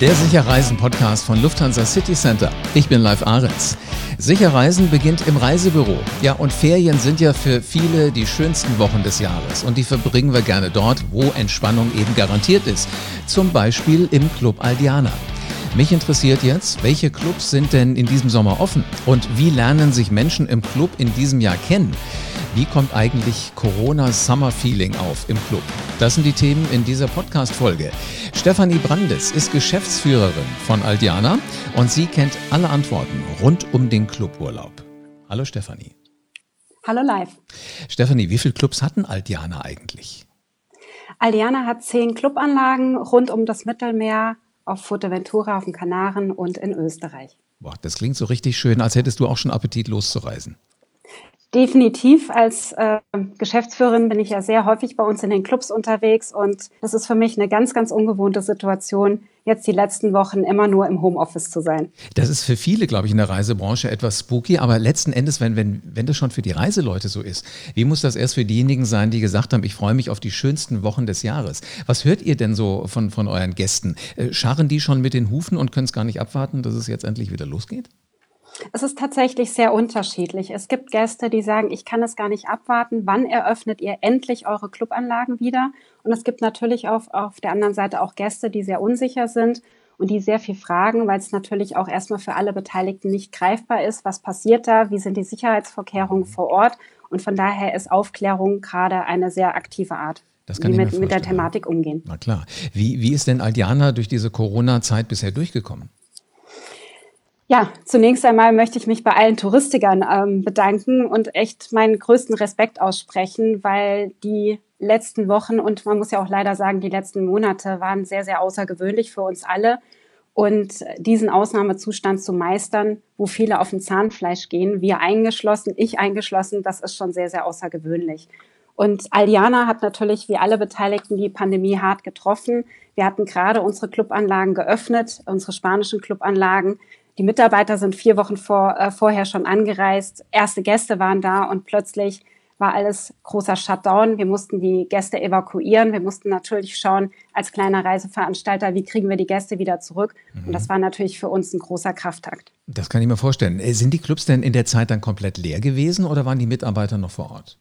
Der Sicherreisen-Podcast von Lufthansa City Center. Ich bin Live Ahrens. Sicherreisen beginnt im Reisebüro. Ja, und Ferien sind ja für viele die schönsten Wochen des Jahres. Und die verbringen wir gerne dort, wo Entspannung eben garantiert ist. Zum Beispiel im Club Aldiana. Mich interessiert jetzt, welche Clubs sind denn in diesem Sommer offen? Und wie lernen sich Menschen im Club in diesem Jahr kennen? Wie kommt eigentlich Corona Summer Feeling auf im Club? Das sind die Themen in dieser Podcast-Folge. Stefanie Brandes ist Geschäftsführerin von Aldiana und sie kennt alle Antworten rund um den Cluburlaub. Hallo Stefanie. Hallo live. Stefanie, wie viele Clubs hatten Aldiana eigentlich? Aldiana hat zehn Clubanlagen rund um das Mittelmeer auf Fuerteventura, auf den Kanaren und in Österreich. Boah, das klingt so richtig schön, als hättest du auch schon Appetit loszureisen. Definitiv. Als äh, Geschäftsführerin bin ich ja sehr häufig bei uns in den Clubs unterwegs und das ist für mich eine ganz, ganz ungewohnte Situation, jetzt die letzten Wochen immer nur im Homeoffice zu sein. Das ist für viele, glaube ich, in der Reisebranche etwas spooky, aber letzten Endes, wenn, wenn, wenn das schon für die Reiseleute so ist, wie muss das erst für diejenigen sein, die gesagt haben, ich freue mich auf die schönsten Wochen des Jahres? Was hört ihr denn so von, von euren Gästen? Äh, scharren die schon mit den Hufen und können es gar nicht abwarten, dass es jetzt endlich wieder losgeht? Es ist tatsächlich sehr unterschiedlich. Es gibt Gäste, die sagen, ich kann es gar nicht abwarten. Wann eröffnet ihr endlich eure Clubanlagen wieder? Und es gibt natürlich auf, auf der anderen Seite auch Gäste, die sehr unsicher sind und die sehr viel fragen, weil es natürlich auch erstmal für alle Beteiligten nicht greifbar ist. Was passiert da? Wie sind die Sicherheitsvorkehrungen vor Ort? Und von daher ist Aufklärung gerade eine sehr aktive Art. Das kann wie mit, mit der Thematik umgehen. Na klar. Wie, wie ist denn Aldiana durch diese Corona-Zeit bisher durchgekommen? Ja, zunächst einmal möchte ich mich bei allen Touristikern ähm, bedanken und echt meinen größten Respekt aussprechen, weil die letzten Wochen und man muss ja auch leider sagen, die letzten Monate waren sehr, sehr außergewöhnlich für uns alle. Und diesen Ausnahmezustand zu meistern, wo viele auf dem Zahnfleisch gehen, wir eingeschlossen, ich eingeschlossen, das ist schon sehr, sehr außergewöhnlich. Und Aldiana hat natürlich wie alle Beteiligten die Pandemie hart getroffen. Wir hatten gerade unsere Clubanlagen geöffnet, unsere spanischen Clubanlagen. Die Mitarbeiter sind vier Wochen vor, äh, vorher schon angereist. Erste Gäste waren da und plötzlich war alles großer Shutdown. Wir mussten die Gäste evakuieren. Wir mussten natürlich schauen, als kleiner Reiseveranstalter, wie kriegen wir die Gäste wieder zurück. Mhm. Und das war natürlich für uns ein großer Krafttakt. Das kann ich mir vorstellen. Äh, sind die Clubs denn in der Zeit dann komplett leer gewesen oder waren die Mitarbeiter noch vor Ort?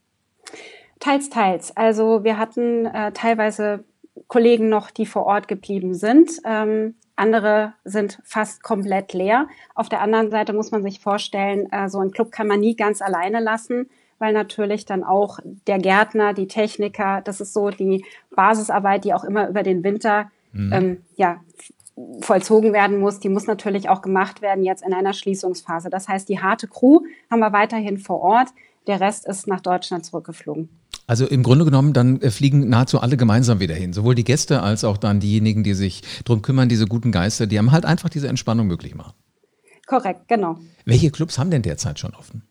Teils, teils. Also wir hatten äh, teilweise Kollegen noch, die vor Ort geblieben sind. Ähm, andere sind fast komplett leer. Auf der anderen Seite muss man sich vorstellen, äh, so ein Club kann man nie ganz alleine lassen, weil natürlich dann auch der Gärtner, die Techniker, das ist so die Basisarbeit, die auch immer über den Winter mhm. ähm, ja, vollzogen werden muss, die muss natürlich auch gemacht werden jetzt in einer Schließungsphase. Das heißt, die harte Crew haben wir weiterhin vor Ort. Der Rest ist nach Deutschland zurückgeflogen. Also im Grunde genommen, dann äh, fliegen nahezu alle gemeinsam wieder hin. Sowohl die Gäste als auch dann diejenigen, die sich drum kümmern, diese guten Geister, die haben halt einfach diese Entspannung möglich machen. Korrekt, genau. Welche Clubs haben denn derzeit schon offen?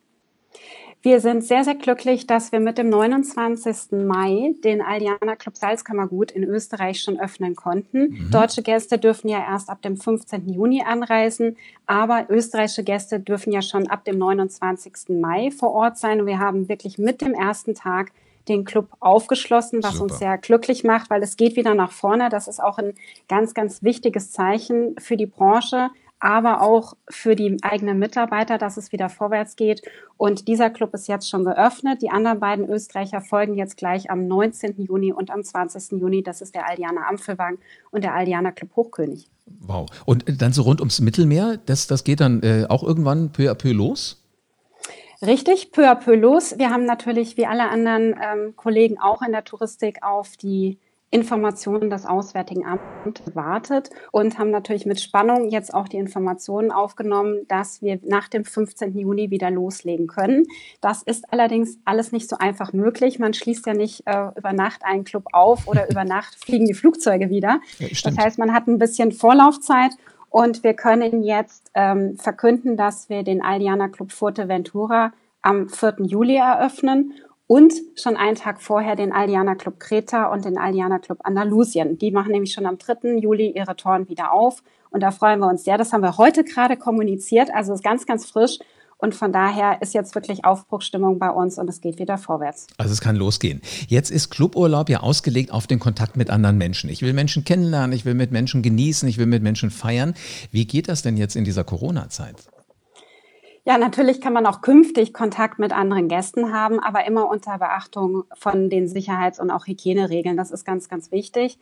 Wir sind sehr, sehr glücklich, dass wir mit dem 29. Mai den Aldiana Club Salzkammergut in Österreich schon öffnen konnten. Mhm. Deutsche Gäste dürfen ja erst ab dem 15. Juni anreisen, aber österreichische Gäste dürfen ja schon ab dem 29. Mai vor Ort sein. Und wir haben wirklich mit dem ersten Tag den Club aufgeschlossen, was Super. uns sehr glücklich macht, weil es geht wieder nach vorne. Das ist auch ein ganz, ganz wichtiges Zeichen für die Branche, aber auch für die eigenen Mitarbeiter, dass es wieder vorwärts geht. Und dieser Club ist jetzt schon geöffnet. Die anderen beiden Österreicher folgen jetzt gleich am 19. Juni und am 20. Juni. Das ist der Aldiana Ampelwang und der Aldiana Club Hochkönig. Wow. Und dann so rund ums Mittelmeer, das, das geht dann äh, auch irgendwann peu à peu los? Richtig, peu à peu los. Wir haben natürlich wie alle anderen ähm, Kollegen auch in der Touristik auf die Informationen des Auswärtigen Amtes gewartet und haben natürlich mit Spannung jetzt auch die Informationen aufgenommen, dass wir nach dem 15. Juni wieder loslegen können. Das ist allerdings alles nicht so einfach möglich. Man schließt ja nicht äh, über Nacht einen Club auf oder über Nacht fliegen die Flugzeuge wieder. Ja, das heißt, man hat ein bisschen Vorlaufzeit und wir können jetzt ähm, verkünden, dass wir den Aldiana Club Fuerteventura am 4. Juli eröffnen und schon einen Tag vorher den Aldiana Club Kreta und den Aldiana Club Andalusien. Die machen nämlich schon am 3. Juli ihre Toren wieder auf und da freuen wir uns sehr. Das haben wir heute gerade kommuniziert, also ist ganz, ganz frisch Und von daher ist jetzt wirklich Aufbruchstimmung bei uns und es geht wieder vorwärts. Also es kann losgehen. Jetzt ist Cluburlaub ja ausgelegt auf den Kontakt mit anderen Menschen. Ich will Menschen kennenlernen, ich will mit Menschen genießen, ich will mit Menschen feiern. Wie geht das denn jetzt in dieser Corona-Zeit? Ja, natürlich kann man auch künftig Kontakt mit anderen Gästen haben, aber immer unter Beachtung von den Sicherheits- und auch Hygieneregeln. Das ist ganz, ganz wichtig.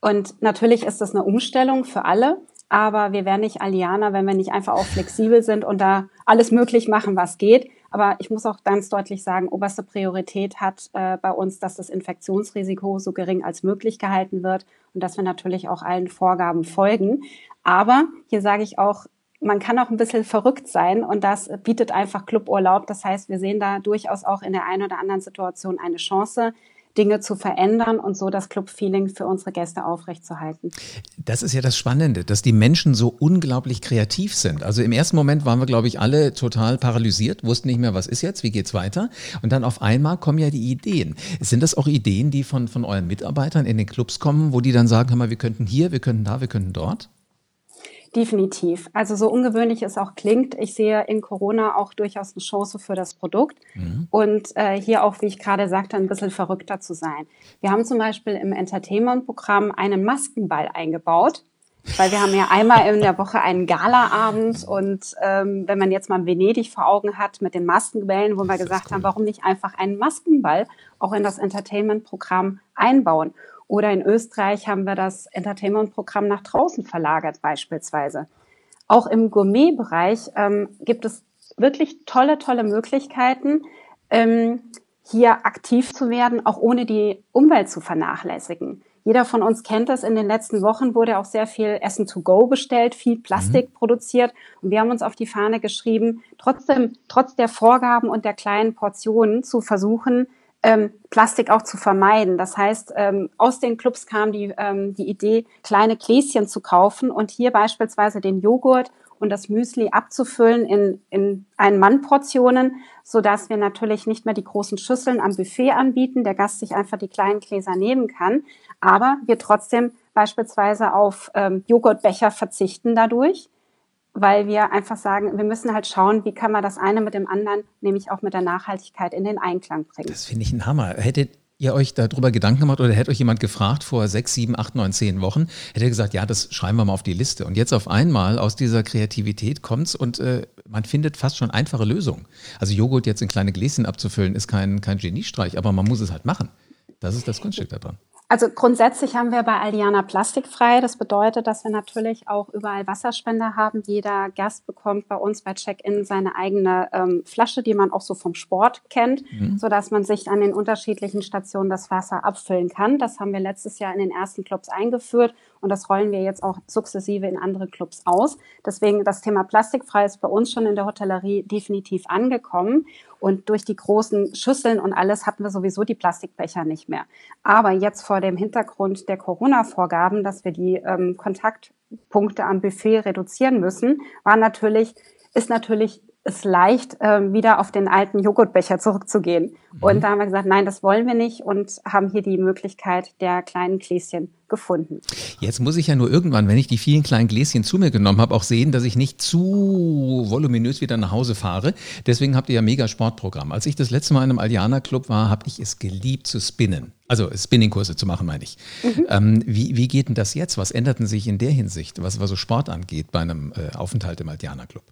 Und natürlich ist das eine Umstellung für alle aber wir wären nicht Alianer, wenn wir nicht einfach auch flexibel sind und da alles möglich machen, was geht. Aber ich muss auch ganz deutlich sagen, oberste Priorität hat äh, bei uns, dass das Infektionsrisiko so gering als möglich gehalten wird und dass wir natürlich auch allen Vorgaben folgen. Aber hier sage ich auch, man kann auch ein bisschen verrückt sein und das bietet einfach Cluburlaub. Das heißt, wir sehen da durchaus auch in der einen oder anderen Situation eine Chance, Dinge zu verändern und so das Club-Feeling für unsere Gäste aufrechtzuerhalten. Das ist ja das Spannende, dass die Menschen so unglaublich kreativ sind. Also im ersten Moment waren wir, glaube ich, alle total paralysiert, wussten nicht mehr, was ist jetzt, wie geht's weiter. Und dann auf einmal kommen ja die Ideen. Sind das auch Ideen, die von, von euren Mitarbeitern in den Clubs kommen, wo die dann sagen, hör mal, wir könnten hier, wir könnten da, wir könnten dort? Definitiv. Also so ungewöhnlich es auch klingt, ich sehe in Corona auch durchaus eine Chance für das Produkt mhm. und äh, hier auch, wie ich gerade sagte, ein bisschen verrückter zu sein. Wir haben zum Beispiel im Entertainment-Programm einen Maskenball eingebaut, weil wir haben ja einmal in der Woche einen Galaabend und ähm, wenn man jetzt mal Venedig vor Augen hat mit den Maskenbällen, wo wir gesagt cool. haben, warum nicht einfach einen Maskenball auch in das Entertainment-Programm einbauen? Oder in Österreich haben wir das Entertainment-Programm nach draußen verlagert beispielsweise. Auch im Gourmet-Bereich ähm, gibt es wirklich tolle, tolle Möglichkeiten, ähm, hier aktiv zu werden, auch ohne die Umwelt zu vernachlässigen. Jeder von uns kennt das. In den letzten Wochen wurde auch sehr viel Essen to go bestellt, viel Plastik mhm. produziert. Und wir haben uns auf die Fahne geschrieben, trotzdem, trotz der Vorgaben und der kleinen Portionen zu versuchen, ähm, Plastik auch zu vermeiden. Das heißt, ähm, aus den Clubs kam die, ähm, die Idee, kleine Gläschen zu kaufen und hier beispielsweise den Joghurt und das Müsli abzufüllen in, in Ein-Mann-Portionen, sodass wir natürlich nicht mehr die großen Schüsseln am Buffet anbieten, der Gast sich einfach die kleinen Gläser nehmen kann, aber wir trotzdem beispielsweise auf ähm, Joghurtbecher verzichten dadurch weil wir einfach sagen, wir müssen halt schauen, wie kann man das eine mit dem anderen, nämlich auch mit der Nachhaltigkeit in den Einklang bringen. Das finde ich ein Hammer. Hättet ihr euch darüber Gedanken gemacht oder hätte euch jemand gefragt vor sechs, sieben, acht, neun, zehn Wochen, hätte ihr gesagt, ja, das schreiben wir mal auf die Liste. Und jetzt auf einmal aus dieser Kreativität kommt's und äh, man findet fast schon einfache Lösungen. Also Joghurt jetzt in kleine Gläschen abzufüllen, ist kein, kein Geniestreich, aber man muss es halt machen. Das ist das Kunststück daran. Also grundsätzlich haben wir bei Aldiana plastikfrei. Das bedeutet, dass wir natürlich auch überall Wasserspender haben. Jeder Gast bekommt bei uns bei Check-in seine eigene ähm, Flasche, die man auch so vom Sport kennt, mhm. so dass man sich an den unterschiedlichen Stationen das Wasser abfüllen kann. Das haben wir letztes Jahr in den ersten Clubs eingeführt und das rollen wir jetzt auch sukzessive in andere Clubs aus. Deswegen das Thema plastikfrei ist bei uns schon in der Hotellerie definitiv angekommen. Und durch die großen Schüsseln und alles hatten wir sowieso die Plastikbecher nicht mehr. Aber jetzt vor dem Hintergrund der Corona-Vorgaben, dass wir die ähm, Kontaktpunkte am Buffet reduzieren müssen, war natürlich, ist natürlich es leicht, äh, wieder auf den alten Joghurtbecher zurückzugehen. Mhm. Und da haben wir gesagt, nein, das wollen wir nicht und haben hier die Möglichkeit der kleinen Gläschen gefunden. Jetzt muss ich ja nur irgendwann, wenn ich die vielen kleinen Gläschen zu mir genommen habe, auch sehen, dass ich nicht zu voluminös wieder nach Hause fahre. Deswegen habt ihr ja mega Sportprogramm. Als ich das letzte Mal in einem Aldiana Club war, habe ich es geliebt zu spinnen. Also Spinningkurse zu machen, meine ich. Mhm. Ähm, wie, wie geht denn das jetzt? Was änderten sich in der Hinsicht, was, was so Sport angeht bei einem äh, Aufenthalt im Aldiana Club?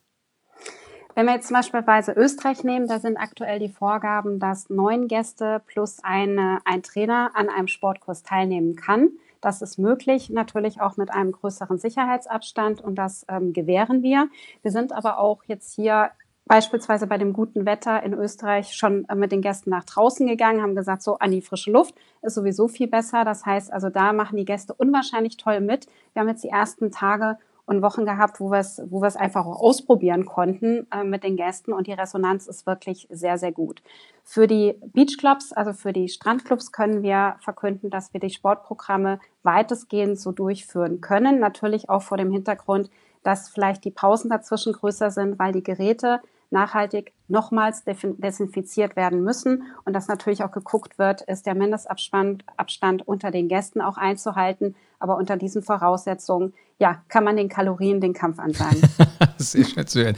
Wenn wir jetzt zum Beispiel Österreich nehmen, da sind aktuell die Vorgaben, dass neun Gäste plus eine, ein Trainer an einem Sportkurs teilnehmen kann. Das ist möglich, natürlich auch mit einem größeren Sicherheitsabstand und das ähm, gewähren wir. Wir sind aber auch jetzt hier beispielsweise bei dem guten Wetter in Österreich schon äh, mit den Gästen nach draußen gegangen, haben gesagt, so an die frische Luft ist sowieso viel besser. Das heißt, also da machen die Gäste unwahrscheinlich toll mit. Wir haben jetzt die ersten Tage und Wochen gehabt, wo wir es, wo einfach auch ausprobieren konnten äh, mit den Gästen und die Resonanz ist wirklich sehr, sehr gut. Für die Beachclubs, also für die Strandclubs können wir verkünden, dass wir die Sportprogramme weitestgehend so durchführen können. Natürlich auch vor dem Hintergrund, dass vielleicht die Pausen dazwischen größer sind, weil die Geräte nachhaltig nochmals desinfiziert werden müssen und dass natürlich auch geguckt wird, ist der Mindestabstand Abstand unter den Gästen auch einzuhalten. Aber unter diesen Voraussetzungen, ja, kann man den Kalorien den Kampf ansagen. Sehr schön zu hören.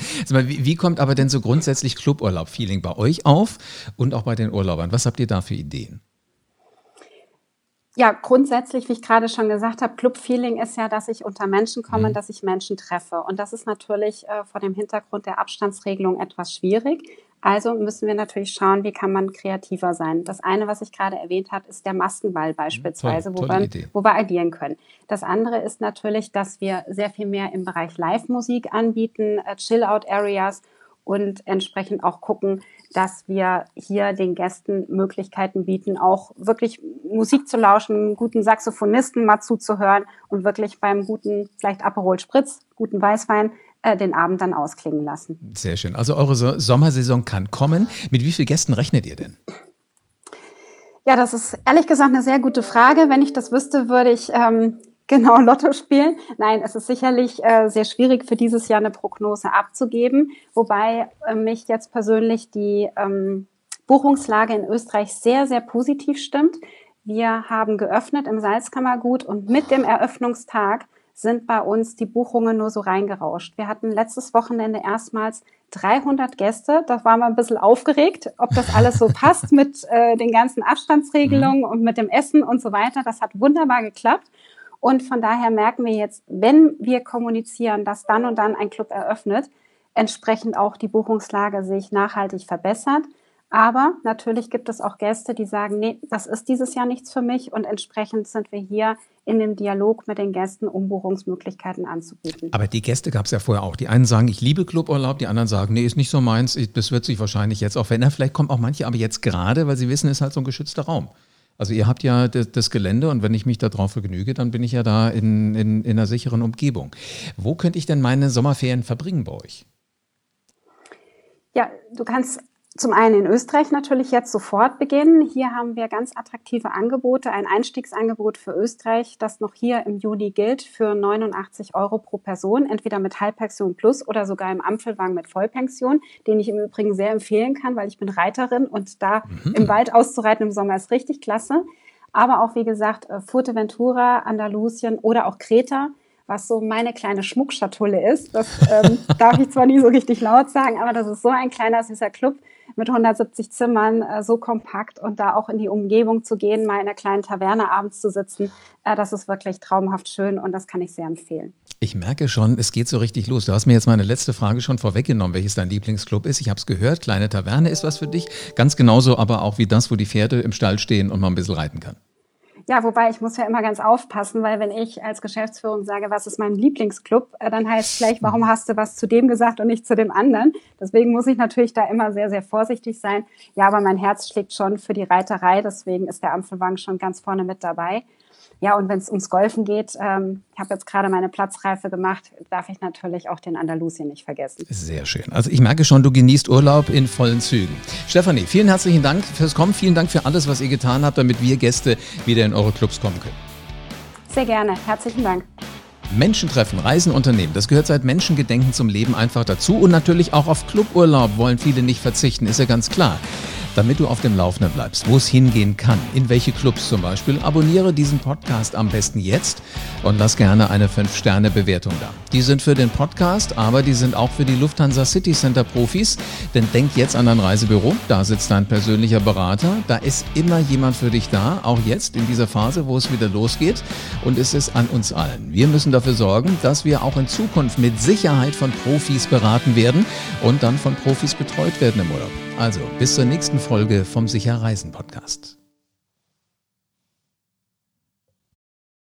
Wie, wie kommt aber denn so grundsätzlich Cluburlaub-Feeling bei euch auf und auch bei den Urlaubern? Was habt ihr da für Ideen? Ja, grundsätzlich, wie ich gerade schon gesagt habe, Club-Feeling ist ja, dass ich unter Menschen komme, mhm. dass ich Menschen treffe. Und das ist natürlich äh, vor dem Hintergrund der Abstandsregelung etwas schwierig. Also müssen wir natürlich schauen, wie kann man kreativer sein. Das eine, was ich gerade erwähnt habe, ist der Maskenball mhm, beispielsweise, toll, wo, wir, wo wir agieren können. Das andere ist natürlich, dass wir sehr viel mehr im Bereich Live-Musik anbieten, äh, Chill-Out-Areas und entsprechend auch gucken, dass wir hier den Gästen Möglichkeiten bieten, auch wirklich Musik zu lauschen, guten Saxophonisten mal zuzuhören und wirklich beim guten, vielleicht Aperol Spritz, guten Weißwein, äh, den Abend dann ausklingen lassen. Sehr schön. Also eure so Sommersaison kann kommen. Mit wie vielen Gästen rechnet ihr denn? Ja, das ist ehrlich gesagt eine sehr gute Frage. Wenn ich das wüsste, würde ich ähm, genau Lotto spielen. Nein, es ist sicherlich äh, sehr schwierig für dieses Jahr eine Prognose abzugeben, wobei äh, mich jetzt persönlich die ähm, Buchungslage in Österreich sehr, sehr positiv stimmt. Wir haben geöffnet im Salzkammergut und mit dem Eröffnungstag sind bei uns die Buchungen nur so reingerauscht. Wir hatten letztes Wochenende erstmals 300 Gäste. Da waren wir ein bisschen aufgeregt, ob das alles so passt mit äh, den ganzen Abstandsregelungen und mit dem Essen und so weiter. Das hat wunderbar geklappt. Und von daher merken wir jetzt, wenn wir kommunizieren, dass dann und dann ein Club eröffnet, entsprechend auch die Buchungslage sich nachhaltig verbessert. Aber natürlich gibt es auch Gäste, die sagen, nee, das ist dieses Jahr nichts für mich und entsprechend sind wir hier in dem Dialog mit den Gästen, um Buchungsmöglichkeiten anzubieten. Aber die Gäste gab es ja vorher auch. Die einen sagen, ich liebe Cluburlaub, die anderen sagen, nee, ist nicht so meins, das wird sich wahrscheinlich jetzt auch verändern. Vielleicht kommen auch manche aber jetzt gerade, weil sie wissen, es ist halt so ein geschützter Raum. Also ihr habt ja das, Gelände und wenn ich mich darauf vergnüge, dann bin ich ja da in, in, in einer sicheren Umgebung. Wo könnte ich denn meine Sommerferien verbringen bei euch? Ja, du kannst zum einen in Österreich natürlich jetzt sofort beginnen. Hier haben wir ganz attraktive Angebote, ein Einstiegsangebot für Österreich, das noch hier im Juli gilt für 89 Euro pro Person, entweder mit Halbpension plus oder sogar im Ampelwagen mit Vollpension, den ich im Übrigen sehr empfehlen kann, weil ich bin Reiterin und da mhm. im Wald auszureiten im Sommer ist richtig klasse. Aber auch, wie gesagt, äh, Fuerteventura, Andalusien oder auch Kreta was so meine kleine Schmuckschatulle ist. Das ähm, darf ich zwar nie so richtig laut sagen, aber das ist so ein kleiner süßer Club, mit 170 Zimmern äh, so kompakt und da auch in die Umgebung zu gehen, mal in einer kleinen Taverne abends zu sitzen, äh, das ist wirklich traumhaft schön und das kann ich sehr empfehlen. Ich merke schon, es geht so richtig los. Du hast mir jetzt meine letzte Frage schon vorweggenommen, welches dein Lieblingsclub ist. Ich habe es gehört, kleine Taverne ist was für dich. Ganz genauso aber auch wie das, wo die Pferde im Stall stehen und man ein bisschen reiten kann. Ja, wobei ich muss ja immer ganz aufpassen, weil wenn ich als Geschäftsführung sage, was ist mein Lieblingsclub, äh, dann heißt vielleicht, warum mhm. hast du was zu dem gesagt und nicht zu dem anderen? Deswegen muss ich natürlich da immer sehr, sehr vorsichtig sein. Ja, aber mein Herz schlägt schon für die Reiterei, deswegen ist der Ampelwagen schon ganz vorne mit dabei. Ja, und wenn es ums Golfen geht, ähm, ich habe jetzt gerade meine Platzreife gemacht, darf ich natürlich auch den Andalusien nicht vergessen. Sehr schön. Also ich merke schon, du genießt Urlaub in vollen Zügen. Stefanie, vielen herzlichen Dank fürs Kommen. Vielen Dank für alles, was ihr getan habt, damit wir Gäste wieder in eure Clubs kommen können. Sehr gerne. Herzlichen Dank. Menschen treffen, Reisen unternehmen, das gehört seit Menschengedenken zum Leben einfach dazu und natürlich auch auf Cluburlaub wollen viele nicht verzichten, ist ja ganz klar. Damit du auf dem Laufenden bleibst, wo es hingehen kann, in welche Clubs zum Beispiel, abonniere diesen Podcast am besten jetzt und lass gerne eine 5-Sterne-Bewertung da. Die sind für den Podcast, aber die sind auch für die Lufthansa City Center Profis, denn denk jetzt an dein Reisebüro, da sitzt dein persönlicher Berater, da ist immer jemand für dich da, auch jetzt in dieser Phase, wo es wieder losgeht und es ist an uns allen. Wir müssen dafür sorgen, dass wir auch in Zukunft mit Sicherheit von Profis beraten werden und dann von Profis betreut werden im Urlaub. Also bis zur nächsten Folge vom Sicher Reisen Podcast.